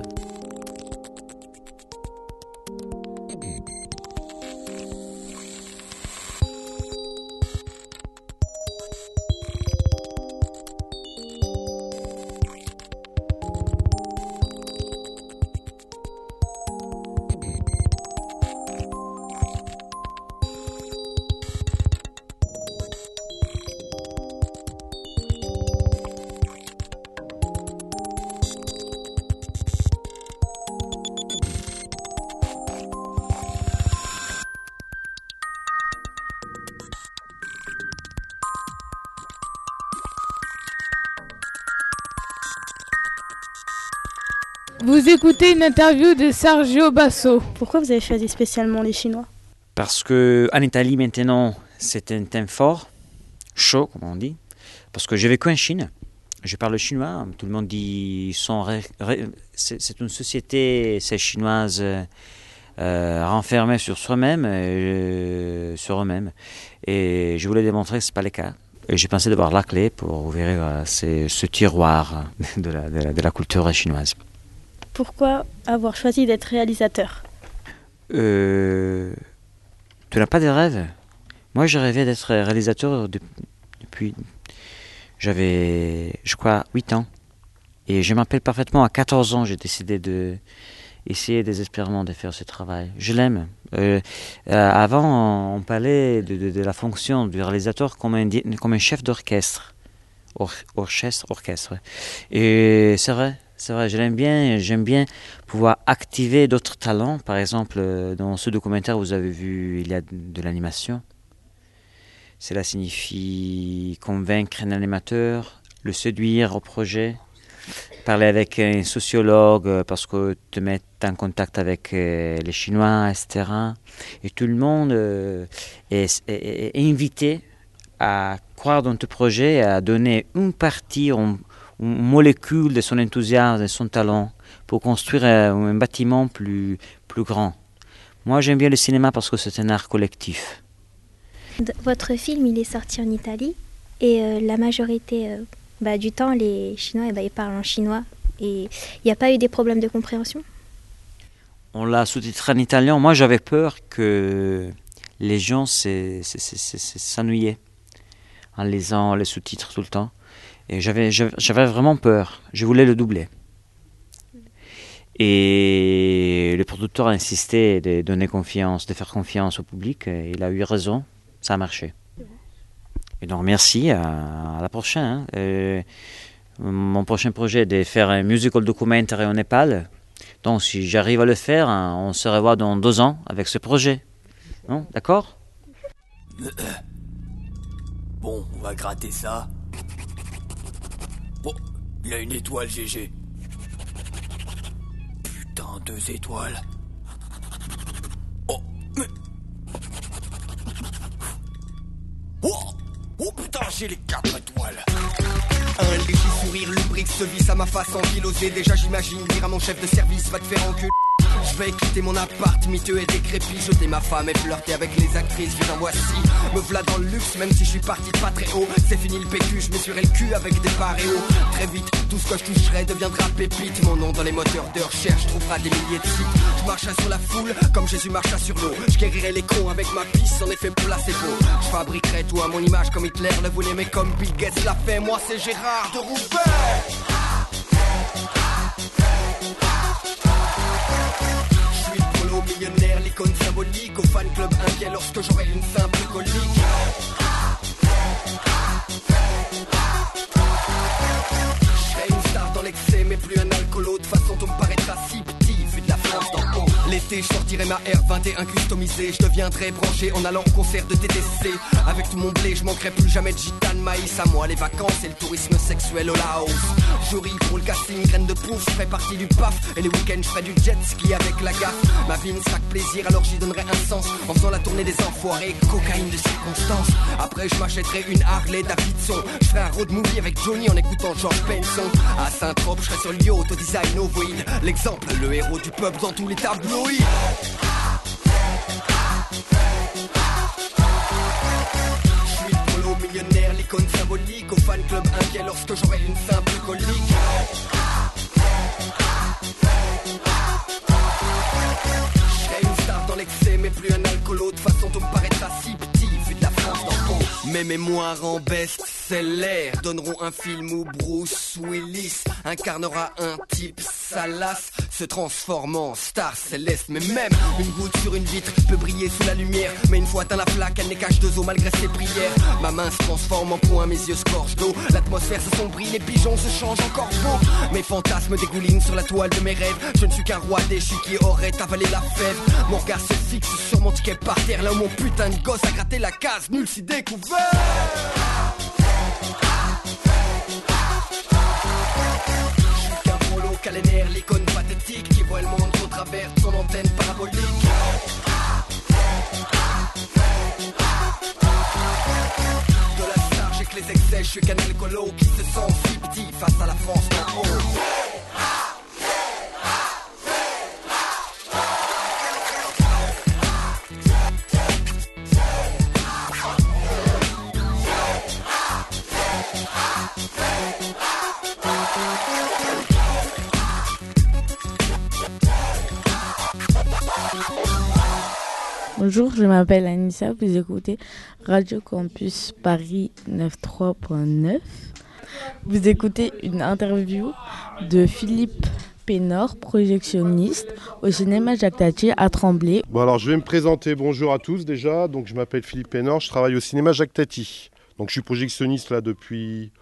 Vous écoutez une interview de Sergio Basso. Pourquoi vous avez choisi spécialement les Chinois? Parce que en Italie maintenant, c'est un thème fort, chaud comme on dit. Parce que j'ai vécu en Chine, je parle chinois. Tout le monde dit c'est une société, c'est chinoise. Euh, renfermée sur soi-même, euh, sur eux-mêmes. Et je voulais démontrer que ce n'est pas le cas. Et j'ai pensé d'avoir la clé pour ouvrir euh, ce tiroir de la, de la, de la culture chinoise. Pourquoi avoir choisi d'être réalisateur Tu n'as pas de rêve Moi, j'ai rêvé d'être réalisateur depuis. J'avais, je crois, 8 ans. Et je m'appelle parfaitement, à 14 ans, j'ai décidé de essayer désespérément de faire ce travail. Je l'aime. Euh, euh, avant, on parlait de, la fonction du réalisateur comme un, comme un chef d'orchestre. Or, orchestre, orchestre. Et c'est vrai, c'est vrai, je l'aime bien. J'aime bien pouvoir activer d'autres talents. Par exemple, euh, dans ce documentaire, vous avez vu, il y a de l'animation. Cela signifie convaincre un animateur, le séduire au projet, parler avec un sociologue euh, parce que te mettre en contact avec euh, les Chinois, etc. Et tout le monde est, invité à croire dans ton projet, à donner une partie, molécule de son enthousiasme, de son talent pour construire un, un bâtiment plus, plus grand. Moi, j'aime bien le cinéma parce que c'est un art collectif. Votre film, il est sorti en Italie et euh, la majorité euh, bah, du temps, les Chinois, eh bah, ils parlent en chinois. Et il n'y a pas eu des problèmes de compréhension? On l'a sous-titré en italien. Moi, j'avais peur que les gens s'ennuyaient en lisant les sous-titres tout le temps. Et j'avais, j'avais vraiment peur. Je voulais le doubler. Et le producteur a insisté de donner confiance, de faire confiance au public. Il a eu raison. Ça a marché. Et donc merci, à, la prochaine. Hein. Mon prochain projet est de faire un musical documentaire au Népal. Donc si j'arrive à le faire, hein, on se revoit dans deux ans avec ce projet. Non? D'accord? Bon, on va gratter ça. Bon, il a une étoile, GG. Putain, deux étoiles. Oh, mais... Oh, oh putain, j'ai les quatre étoiles. Un léger sourire lubrique se visse à ma face ankylosée Déjà j'imagine dire à mon chef de service va te faire enculer je vais quitter mon appart, miteux et décrépit, jeter ma femme et flirter avec les actrices, vu en voici. Me v'là dans le luxe, même si je suis parti pas très haut. C'est fini le PQ, je m'essuierai le cul avec des paréos. Très vite, tout ce que je toucherai deviendra pépite. Mon nom dans les moteurs de recherche trouvera des milliers de sites. Je marcherai sur la foule, comme Jésus marcha sur l'eau. Je guérirai les cons avec ma piste, en effet placebo. Je fabriquerai tout à mon image comme Hitler le voulait, mais comme Bill Gates l'a fait. Moi c'est Gérard de Roubaix. Millionnaire, l'icône symbolique Au fan club inquiet lorsque j'aurai une simple colique. Je serai une star dans l'excès mais plus un alcoolo De façon tout me paraîtra si petit vu de la haut L'été, je sortirai ma R21 customisée. Je deviendrai branché en allant au concert de TTC. Avec tout mon blé, je manquerai plus jamais de gitane maïs. À moi, les vacances et le tourisme sexuel au Laos. Jury pour le casting, graine de pouf, je ferai partie du paf. Et les week-ends, je ferai du jet ski avec la gaffe. Ma vie ne sera que plaisir, alors j'y donnerai un sens. En faisant la tournée des enfoirés, cocaïne de circonstance. Après, je m'achèterai une Harley Davidson. Je ferai un road movie avec Johnny en écoutant George Benson. À Saint-Trope, je serai sur le yacht design. L'exemple, le héros du peuple dans tous les tableaux. Je suis polo millionnaire, l'icône symbolique. Au fan club inquiet lorsque j'aurai une simple colique Je serai une star dans l'excès mais plus un alcoolo. De façon tout me paraîtra si petit vu de la France d'en haut Mes mémoires en best-seller donneront un film où Bruce Willis incarnera un type salace se transforme en star céleste. Mais même une goutte sur une vitre peut briller sous la lumière. Mais une fois atteint la flaque, elle n'est cache deux os malgré ses prières. Ma main se transforme en point, mes yeux se gorgent d'eau. L'atmosphère se sombrit, les pigeons se changent encore beau. Mes fantasmes dégoulinent sur la toile de mes rêves. Je ne suis qu'un roi déchu qui aurait avalé la fève. Mon regard se fixe sur mon ticket par terre, là où mon putain de gosse a gratté la case, nul si découvert. Calénaire, l'icône pathétique qui voit le monde au travers de son antenne parabolique. De la star, j'ai que les excès, je suis qu'un alcoolo qui se sent si petit face à la France d'en Bonjour, je m'appelle Anissa, vous écoutez Radio Campus Paris 93.9. Vous écoutez une interview de Philippe Pénor, projectionniste au cinéma Jacques Tati à Tremblay. Bon alors je vais me présenter, bonjour à tous déjà. Donc je m'appelle Philippe Pénor, je travaille au cinéma Jacques Tati. Donc je suis projectionniste là depuis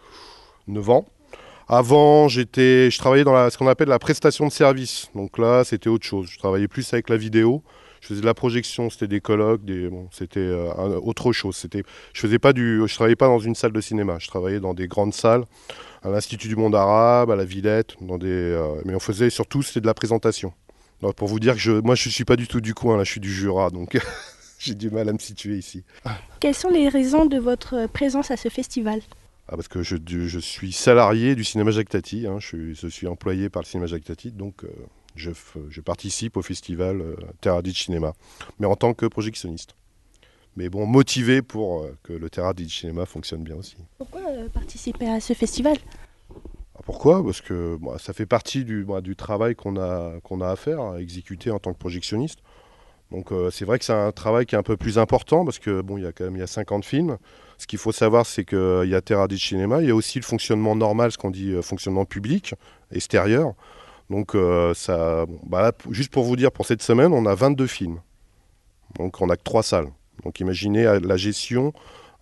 9 ans. Avant, j'étais, je travaillais dans ce qu'on appelle la prestation de service. Donc là, c'était autre chose. Je travaillais plus avec la vidéo je faisais de la projection, c'était des colloques, des, bon, c'était euh, autre chose. C'était, je faisais pas du, je travaillais pas dans une salle de cinéma. Je travaillais dans des grandes salles, à l'Institut du Monde Arabe, à la Villette, dans des, euh, mais on faisait surtout c'était de la présentation. Pour vous dire que je, moi je suis pas du tout du coin, là, je suis du Jura, donc j'ai du mal à me situer ici. Quelles sont les raisons de votre présence à ce festival? Ah, parce que je, je, suis salarié du cinéma Jacques Tati, hein, je, je, suis employé par le cinéma Jacques Tati, donc euh, je, je, participe au festival euh, Terra Cinéma, mais en tant que projectionniste. Mais bon, motivé pour euh, que le Terra Cinéma fonctionne bien aussi. Pourquoi euh, participer à ce festival? Ah, Pourquoi? Parce que ça fait partie du, du travail qu'on a, qu'on a à faire, à exécuter en tant que projectionniste. Donc c'est vrai que c'est un travail qui est un peu plus important parce que bon, il y a quand même il y a 50 films. Ce qu'il faut savoir, c'est qu'il y a Terra Cinéma, il y a aussi le fonctionnement normal, ce qu'on dit fonctionnement public, extérieur. Donc, euh, ça, bah juste pour vous dire, pour cette semaine, on a 22 films. Donc, on n'a que 3 salles. Donc, imaginez la gestion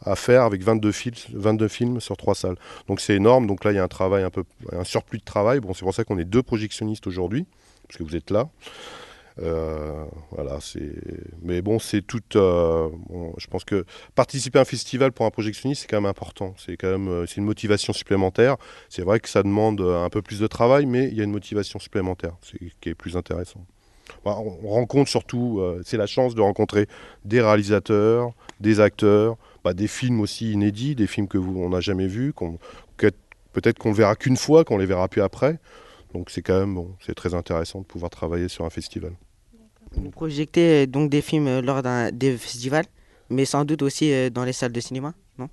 à faire avec 22, fil- 22 films sur trois salles. Donc c'est énorme. Donc là, il y a un travail un peu, un surplus de travail. Bon, c'est pour ça qu'on est deux projectionnistes aujourd'hui, parce que vous êtes là. Euh, voilà, c'est. Mais bon, c'est tout. euh, je pense que participer à un festival pour un projectionniste, c'est quand même important. C'est quand même, euh, c'est une motivation supplémentaire. C'est vrai que ça demande un peu plus de travail, mais il y a une motivation supplémentaire, c'est qui est plus intéressant. Bah, on on rencontre surtout, c'est la chance de rencontrer des réalisateurs, des acteurs, bah, des films aussi inédits, des films que vous on n'a jamais vus, qu'on, peut-être qu'on ne verra qu'une fois, qu'on les verra plus après. Donc c'est quand même bon, c'est très intéressant de pouvoir travailler sur un festival. Vous projetez euh, donc des films euh, lors des festivals, mais sans doute aussi euh, dans les salles de cinéma, non?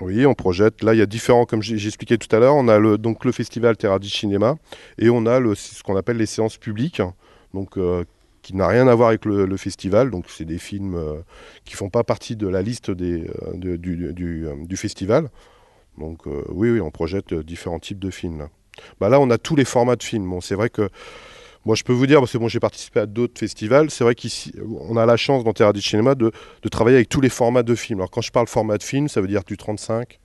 Oui, on projette. Là, il y a différents, comme expliqué tout à l'heure, on a le, donc le festival Terra di Cinema et on a ce qu'on appelle les séances publiques, donc euh, qui n'a rien à voir avec le, festival. Donc, c'est des films euh, qui font pas partie de la liste des, de- du, du, festival. Donc, oui, oui, on projette différents types de films. Là, bah, là on a tous les formats de films. C'est vrai que moi, je peux vous dire, parce que bon, j'ai participé à d'autres festivals, c'est vrai qu'ici, on a la chance dans Terra di Cinema de, travailler avec tous les formats de films. Alors, quand je parle format de film, ça veut dire du 35.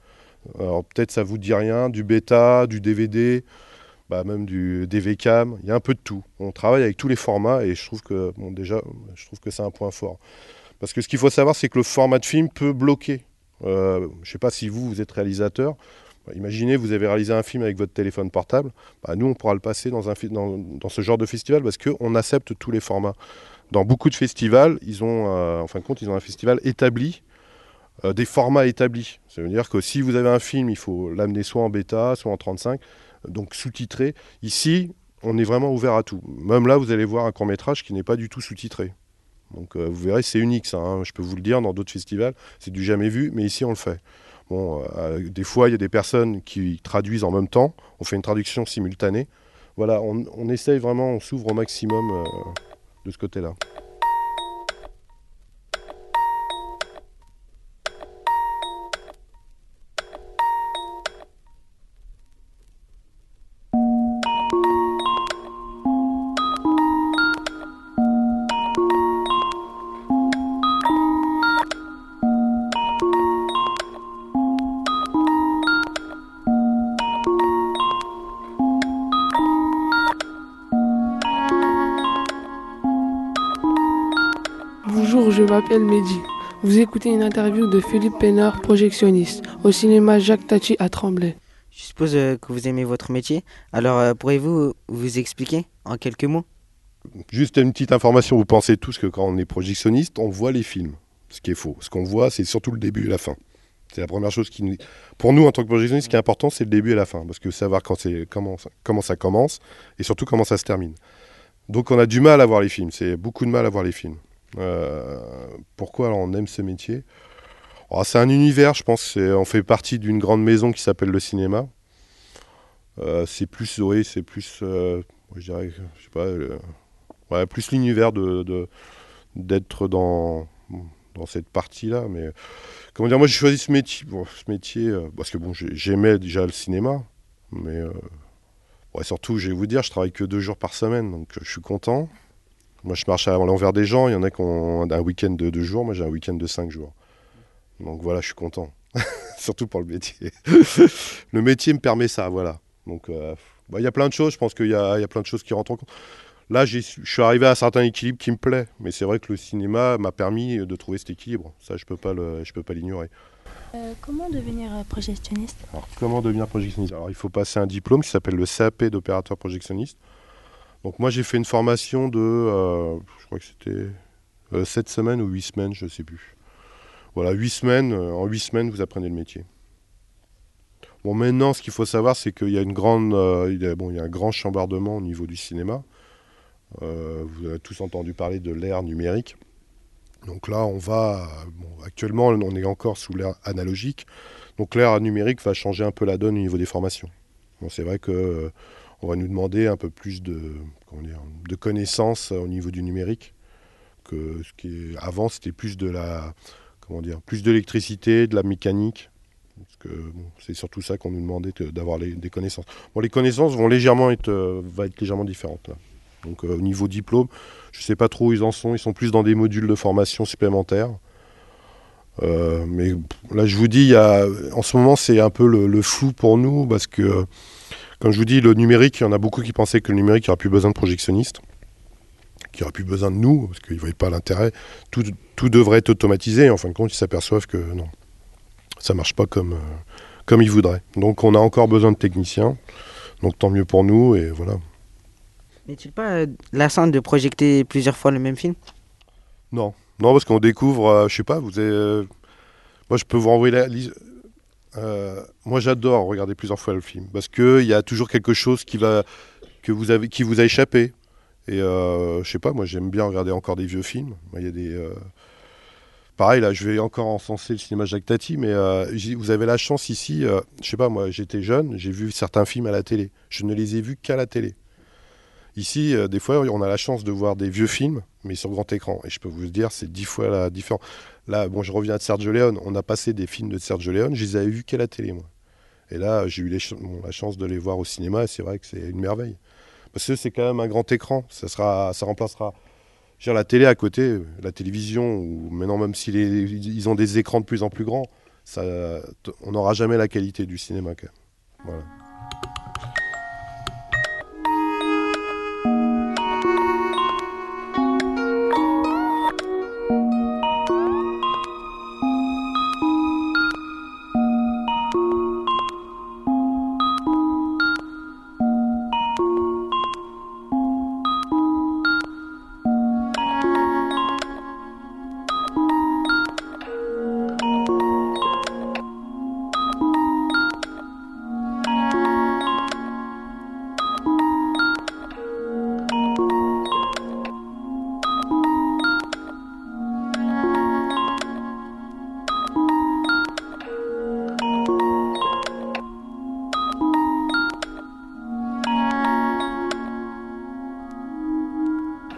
Alors, peut-être ça vous dit rien, du bêta, du DVD, bah, même du DVCam, il y a un peu de tout. On travaille avec tous les formats et je trouve que, bon, déjà, je trouve que c'est un point fort. Parce que ce qu'il faut savoir, c'est que le format de film peut bloquer. Euh, je ne sais pas si vous, vous êtes réalisateur. Bah, imaginez, vous avez réalisé un film avec votre téléphone portable. Bah, nous, on pourra le passer dans, ce genre de festival parce qu'on accepte tous les formats. Dans beaucoup de festivals, ils ont, euh, en fin de compte, ils ont un festival établi, euh, des formats établis. Ça veut dire que si vous avez un film, il faut l'amener soit en bêta, soit en 35, donc sous-titré. Ici, on est vraiment ouvert à tout. Même là, vous allez voir un court métrage qui n'est pas du tout sous-titré. Donc euh, vous verrez, c'est unique ça. hein. Je peux vous le dire, dans d'autres festivals, c'est du jamais vu, mais ici on le fait. Bon, euh, des fois, il y a des personnes qui traduisent en même temps. On fait une traduction simultanée. Voilà, on, on essaye vraiment, on s'ouvre au maximum euh, de ce côté-là. M'appelle Mehdi. Vous écoutez une interview de Philippe Pénard, projectionniste, au cinéma Jacques Tati à Tremblay. Je suppose euh, que vous aimez votre métier. Alors, euh, pourriez-vous vous expliquer en quelques mots? Juste une petite information, vous pensez tous que quand on est projectionniste, on voit les films. Ce qui est faux. Ce qu'on voit, c'est surtout le début et la fin. C'est la première chose qui nous... Pour nous, en tant que projectionniste, ce qui est important, c'est le début et la fin. Parce que savoir quand c'est, comment, ça- comment ça commence et surtout comment ça se termine. Donc on a du mal à voir les films. C'est beaucoup de mal à voir les films. Euh, pourquoi alors on aime ce métier? Oh, C'est un univers, je pense. On fait partie d'une grande maison qui s'appelle le cinéma. Euh, c'est plus, oui, c'est plus, euh, je dirais, je sais pas, plus l'univers de, d'être dans, dans cette partie-là. Mais comment dire, moi j'ai choisi ce métier, ce métier parce que bon, j'ai- j'aimais déjà le cinéma, mais surtout, je vais vous dire, je travaille que deux jours par semaine, donc je suis content. Moi, je marche à l'envers des gens. Il y en a qui ont un week-end de deux jours. Moi, j'ai un week-end de cinq jours. Donc voilà, je suis content. Surtout pour le métier. le métier me permet ça, voilà. Donc euh, bah, il y a plein de choses. Je pense qu'il y a, il y a plein de choses qui rentrent en compte. Là, je suis arrivé à un certain équilibre qui me plaît. Mais c'est vrai que le cinéma m'a permis de trouver cet équilibre. Ça, je je peux pas l'ignorer. Euh, comment devenir euh, projectionniste? Alors, comment devenir projectionniste? Alors, il faut passer un diplôme qui s'appelle le CAP d'opérateur projectionniste. Donc, moi, j'ai fait une formation de, euh, je crois que c'était 7 semaines ou 8 semaines, je ne sais plus. Voilà, 8 semaines. euh, en 8 semaines, vous apprenez le métier. Bon, maintenant, ce qu'il faut savoir, c'est qu'il y a une grande, euh, il y a, bon, il y a un grand chambardement au niveau du cinéma. Euh, vous avez tous entendu parler de l'ère numérique. Donc là, on va. actuellement, on est encore sous l'ère analogique. Donc l'ère numérique va changer un peu la donne au niveau des formations. Bon, c'est vrai que euh, on va nous demander un peu plus de, connaissances au niveau du numérique. Que ce avant, c'était plus de la, plus d'électricité, de la mécanique. Parce que c'est surtout ça qu'on nous demandait de- d'avoir des connaissances. Les connaissances vont légèrement être, euh, va être légèrement différentes. Donc euh, au niveau diplôme, je ne sais pas trop où ils en sont. Ils sont plus dans des modules de formation supplémentaires. Euh, mais là, je vous dis, en ce moment, c'est un peu le, le flou pour nous parce que, comme je vous dis, le numérique, il y en a beaucoup qui pensaient que le numérique, il n'y aura plus besoin de projectionnistes, qu'il n'y aura plus besoin de nous parce qu'ils ne voyaient pas l'intérêt. Tout, tout devrait être automatisé. Et en fin de compte, ils s'aperçoivent que non, ça ne marche pas comme, euh, comme ils voudraient. Donc, on a encore besoin de techniciens. Donc, tant mieux pour nous. Et voilà. N'est-il pas euh, lassant de projeter plusieurs fois le même film? Non, non, parce qu'on découvre, euh, je sais pas, vous avez, euh, moi je peux vous renvoyer la liste. Euh, moi j'adore regarder plusieurs fois le film parce que il y a toujours quelque chose qui va que vous avez qui vous a échappé. Et euh, je sais pas, moi j'aime bien regarder encore des vieux films. Il y a des euh, pareil là, je vais encore encenser le cinéma Jacques Tati, mais euh, vous avez la chance ici. je sais pas, moi j'étais jeune, j'ai vu certains films à la télé. Je ne les ai vus qu'à la télé. Ici, des fois, on a la chance de voir des vieux films, mais sur grand écran. Et je peux vous dire, c'est dix fois la différence. Là, bon, je reviens de Sergio Leone. On a passé des films de Sergio Leone, je les avais vus qu'à la télé, moi. Et là, j'ai eu la chance de les voir au cinéma, et c'est vrai que c'est une merveille. Parce que c'est quand même un grand écran. Ça, sera, ça remplacera. Dire, la télé à côté, la télévision, ou maintenant, même s'ils ils ont des écrans de plus en plus grands, ça, on n'aura jamais la qualité du cinéma.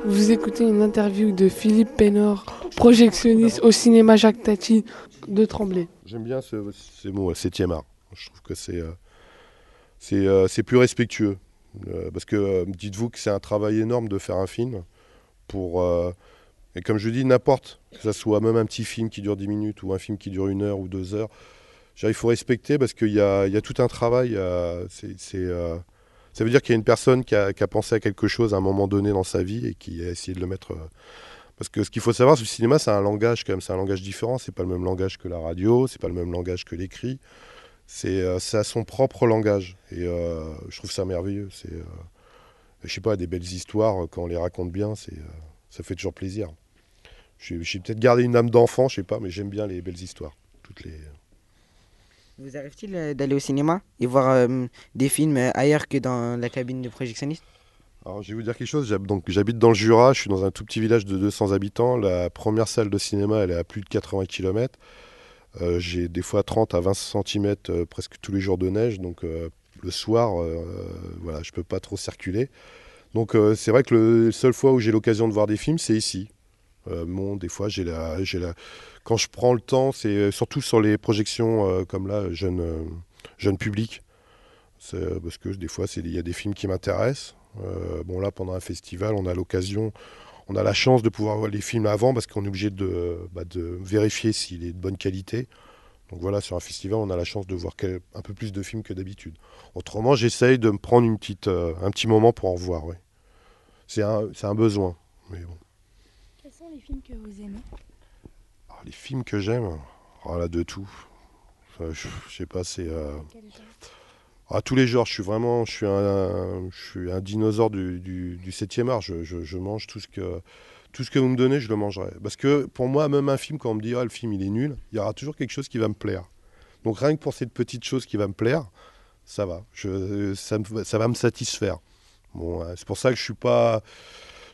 Vous écoutez une interview de Philippe Pénor, projectionniste au cinéma Jacques Tati de Tremblay. J'aime bien ce, ces mots, 7 art. Je trouve que c'est euh, euh, c'est plus respectueux. Euh, parce que euh, dites-vous que c'est un travail énorme de faire un film. Pour, euh, et comme je dis, n'importe, que ce soit même un petit film qui dure 10 minutes ou un film qui dure une heure ou deux heures, il faut respecter parce qu'il y a, y a tout un travail. euh, c'est- euh, ça veut dire qu'il y a une personne qui a, pensé à quelque chose à un moment donné dans sa vie et qui a essayé de le mettre. euh, parce que ce qu'il faut savoir, c'est que le cinéma, c'est un langage quand même, c'est un langage différent. C'est pas le même langage que la radio, c'est pas le même langage que l'écrit. C'est euh, ça a son propre langage. Et euh, je trouve ça merveilleux. C'est, euh, je sais pas, des belles histoires, euh, quand on les raconte bien, ça fait toujours plaisir. J'ai peut-être gardé une âme d'enfant, je sais pas, mais j'aime bien les belles histoires. Toutes les... Vous arrive-t-il euh, d'aller au cinéma et voir euh, des films euh, ailleurs que dans la cabine de projectionniste? Alors, je vais vous dire quelque chose. J'habite dans le Jura. Je suis dans un tout petit village de 200 habitants. La première salle de cinéma, elle est à plus de 80 km. J'ai des fois 30 à 20 cm presque tous les jours de neige. Donc, le soir, voilà, je peux pas trop circuler. Donc, c'est vrai que le seule fois où j'ai l'occasion de voir des films, c'est ici. Bon, des fois, j'ai la, j'ai la... quand je prends le temps, c'est euh, surtout sur les projections euh, comme là, jeune, euh, jeune public. C'est, euh, Parce que des fois, il y a des films qui m'intéressent. Bon, là, pendant un festival, on a l'occasion, on a la chance de pouvoir voir les films avant parce qu'on est obligé de, bah, vérifier s'il est de bonne qualité. Donc voilà, sur un festival, on a la chance de voir un peu plus de films que d'habitude. Autrement, j'essaye de me prendre une petite, un petit moment pour en voir. C'est un, un besoin. Quels sont les films que vous aimez? Les films que j'aime, oh là, de tout. Enfin, je, je sais pas, c'est. euh, Ah, tous les genres, je suis vraiment, je suis un, je suis un dinosaure du, du, du 7e art. Je, je- je mange tout ce que, tout ce que vous me donnez, je le mangerai. Parce que pour moi, même un film, quand on me dit ah, le film il est nul, il y aura toujours quelque chose qui va me plaire. Donc rien que pour cette petite chose qui va me plaire, ça va, je, ça, me- ça va me satisfaire. Bon, c'est pour ça que je suis pas,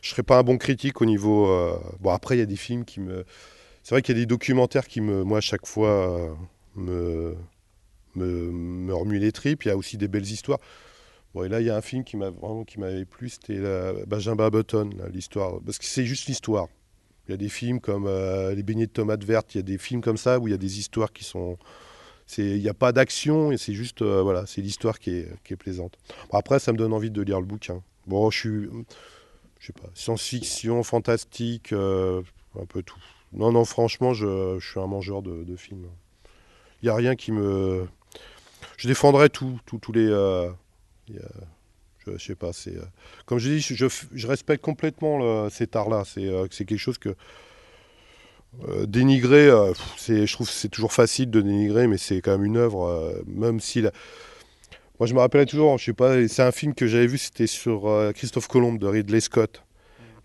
je serai pas un bon critique au niveau. euh, Bon après, il y a des films qui me, c'est vrai qu'il y a des documentaires qui me, moi, à chaque fois, euh, me, me, remuent les tripes. Il y a aussi des belles histoires. Bon, et là, il y a un film qui m'a vraiment qui m'avait plu, c'était Benjamin Button, l'histoire. Parce que c'est juste l'histoire. Il y a des films comme euh, Les beignets de tomates vertes, il y a des films comme ça où il y a des histoires qui sont. Il n'y a pas d'action et c'est juste. euh, voilà, c'est l'histoire qui est, qui est plaisante. Après, ça me donne envie de lire le bouquin. Bon, je suis. Je sais pas, science-fiction, fantastique, un peu tout. Non, non, franchement, je, suis un mangeur de, de films. Il n'y a rien qui me. Je défendrais tout, tous les. euh, je, je sais pas, euh, comme je dis, je, respecte complètement cet art-là. C'est euh, c'est quelque chose que. dénigrer, je trouve que c'est toujours facile de dénigrer, mais c'est quand même une œuvre, même si. Moi, je me rappelle toujours, je sais pas, c'est un film que j'avais vu, c'était sur Christophe Colomb de Ridley Scott.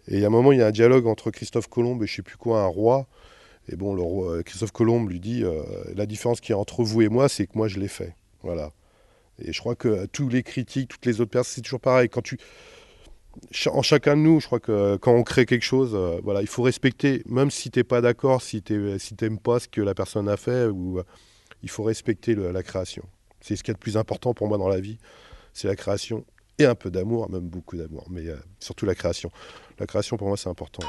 Et il y a un moment, il y a un dialogue entre Christophe Colomb et je sais plus quoi, un roi. Et bon, le roi, euh, Christophe Colomb lui dit euh, la différence qu'il y a entre vous et moi, c'est que moi je l'ai fait. Voilà. Et je crois que euh, tous les critiques, toutes les autres personnes, c'est toujours pareil. Quand tu, en chacun de nous, je crois que quand on crée quelque chose, voilà, il faut respecter, même si t'es pas d'accord, si tu si t'aimes pas ce que la personne a fait, il faut respecter la création. C'est ce qui est le plus important pour moi dans la vie, c'est la création un peu d'amour, même beaucoup d'amour, mais euh, surtout la création. La création pour moi c'est important.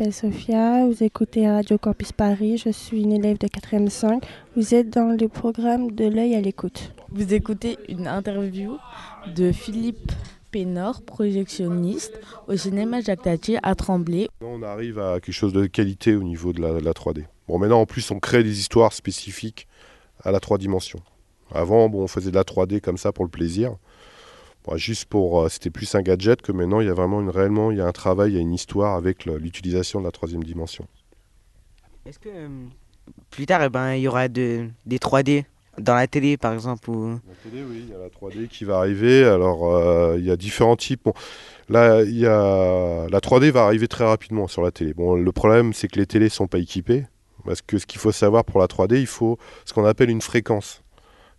M'appelle Sophia. Vous écoutez Radio Campus Paris. Je suis une élève de 4e 5. Vous êtes dans le programme de l'œil à l'écoute. Vous écoutez une interview de Philippe Pénor, projectionniste au cinéma Jacques Tati à Tremblay. On arrive à quelque chose de qualité au niveau de la, de la 3D. Bon, maintenant, en plus, on crée des histoires spécifiques à la 3 dimensions. Avant, bon, on faisait de la 3D comme ça pour le plaisir. Bon, juste pour, euh, c'était plus un gadget que maintenant, il y a vraiment une, réellement, il y a un travail, il y a une histoire avec l'utilisation de la troisième dimension. Est-ce que euh, plus tard, eh ben, il y aura de, des 3D dans la télé, par exemple ou... La télé, oui, il y a la 3D qui va arriver. Alors, euh, il y a différents types. Bon, là, il y a la 3D va arriver très rapidement sur la télé. Bon, le problème, c'est que les télés sont pas équipées. Parce que ce qu'il faut savoir pour la 3D, il faut ce qu'on appelle une fréquence,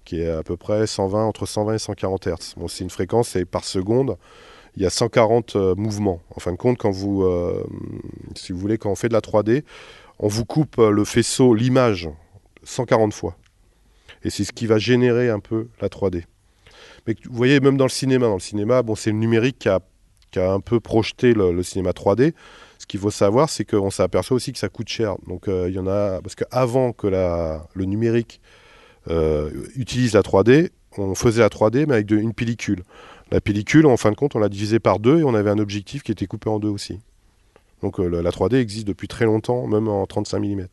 qui est à peu près 120, entre 120 et 140 Hz. Bon, c'est une fréquence, c'est par seconde. Il y a 140 euh, mouvements. En fin de compte, quand vous, euh, si vous voulez, quand on fait de la 3D, on vous coupe euh, le faisceau, l'image, 140 fois. Et c'est ce qui va générer un peu la 3D. Mais vous voyez, même dans le cinéma, dans le cinéma, bon, c'est le numérique qui a, qui a un peu projeté le, cinéma 3D. Ce qu'il faut savoir, c'est qu'on s'aperçoit aussi que ça coûte cher. Donc il y en a parce qu'avant que la, le numérique utilise la 3D, on faisait la 3D mais avec une pellicule. La pellicule, en fin de compte, on l'a divisée par deux et on avait un objectif qui était coupé en deux aussi. Donc euh, la 3D existe depuis très longtemps, même en 35 mm.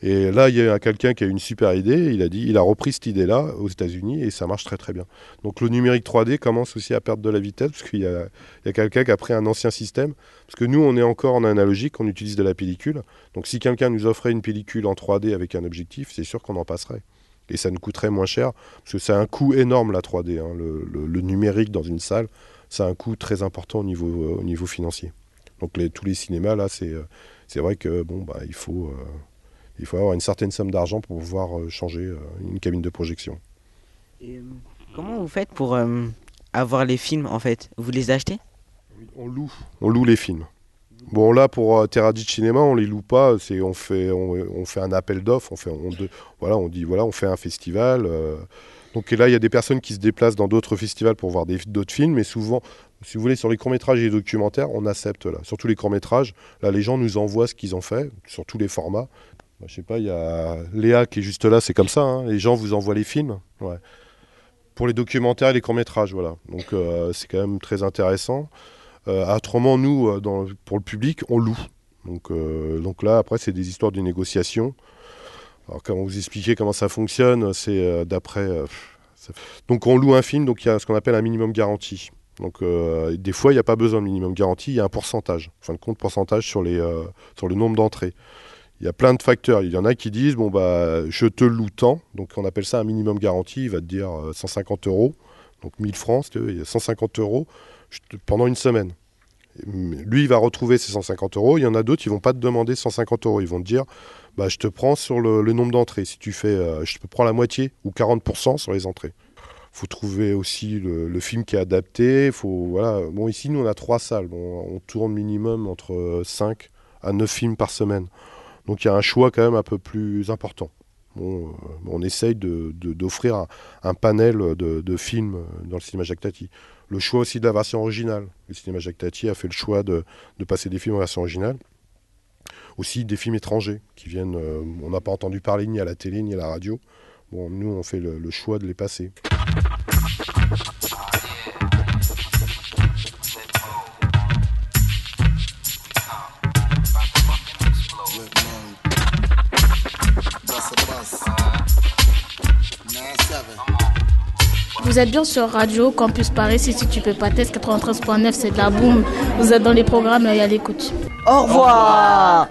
Et là, il y a quelqu'un qui a une super idée. Il a dit, il a repris cette idée-là aux États-Unis et ça marche très très bien. Donc le numérique 3D commence aussi à perdre de la vitesse parce qu'il y a, a quelqu'un qui a pris un ancien système. Parce que nous, on est encore en analogique, on utilise de la pellicule. Donc si quelqu'un nous offrait une pellicule en 3D avec un objectif, c'est sûr qu'on en passerait. Et ça nous coûterait moins cher parce que c'est un coût énorme la 3D. hein. Le, numérique dans une salle, c'est un coût très important au niveau, au niveau financier. Donc tous les cinémas là, c'est euh, vrai que bon bah faut euh, il faut avoir une certaine somme d'argent pour pouvoir euh, changer euh, une cabine de projection. Et, euh, comment vous faites pour euh, avoir les films en fait? Vous les achetez? On loue. On loue les films. Bon là pour euh, Terradit Cinéma, on les loue pas, c'est on fait on, on fait un appel d'offres, on fait on de- voilà, on dit voilà, on fait un festival euh, donc et là il y a des personnes qui se déplacent dans d'autres festivals pour voir d'autres films mais souvent si vous voulez sur les courts-métrages et les documentaires, on accepte là. Surtout les courts-métrages, là les gens nous envoient ce qu'ils ont fait sur tous les formats. Bah, je sais pas, il y a Léa qui est juste là, c'est comme ça hein. les gens vous envoient les films. Ouais. Pour les documentaires et les courts-métrages, voilà. Donc euh, c'est quand même très intéressant. Euh, autrement, nous, euh, pour le public, on loue. Donc, donc là, après, c'est des histoires de négociation. Alors, comment vous expliquer comment ça fonctionne C'est d'après. Donc, on loue un film, donc il y a ce qu'on appelle un minimum garanti. Donc, des fois, il n'y a pas besoin de minimum garanti, il y a un pourcentage. En fin de compte, pourcentage sur, les, sur le nombre d'entrées. Il y a plein de facteurs. Il y en a qui disent bon, bah, je te loue tant. Donc, on appelle ça un minimum garanti. Il va te dire euh, 150 euros. Donc, 1000 francs, il y a 150 euros pendant une semaine. Lui, il va retrouver ses 150 euros. Il y en a d'autres, ils vont pas te demander 150 euros. Ils vont te dire, bah, je te prends sur le, nombre d'entrées. Si tu fais, euh, je te prends la moitié ou 40% sur les entrées. faut trouver aussi le, film qui est adapté. Faut, voilà. Bon, ici, nous, on a trois salles. On tourne minimum entre 5 à 9 films par semaine. Donc il y a un choix quand même un peu plus important. Euh, on essaye d'offrir un, panel de, films dans le cinéma Jacques Tati. Le choix aussi de la version originale. Le cinéma Jacques Tati a fait le choix de, passer des films en version originale. Aussi des films étrangers qui viennent, euh, on n'a pas entendu parler ni à la télé ni à la radio. Bon, nous, on fait le choix de les passer. Vous êtes bien sur Radio Campus Paris, si tu peux pas test 93.9, c'est de la boum. Vous êtes dans les programmes et à l'écoute. Au revoir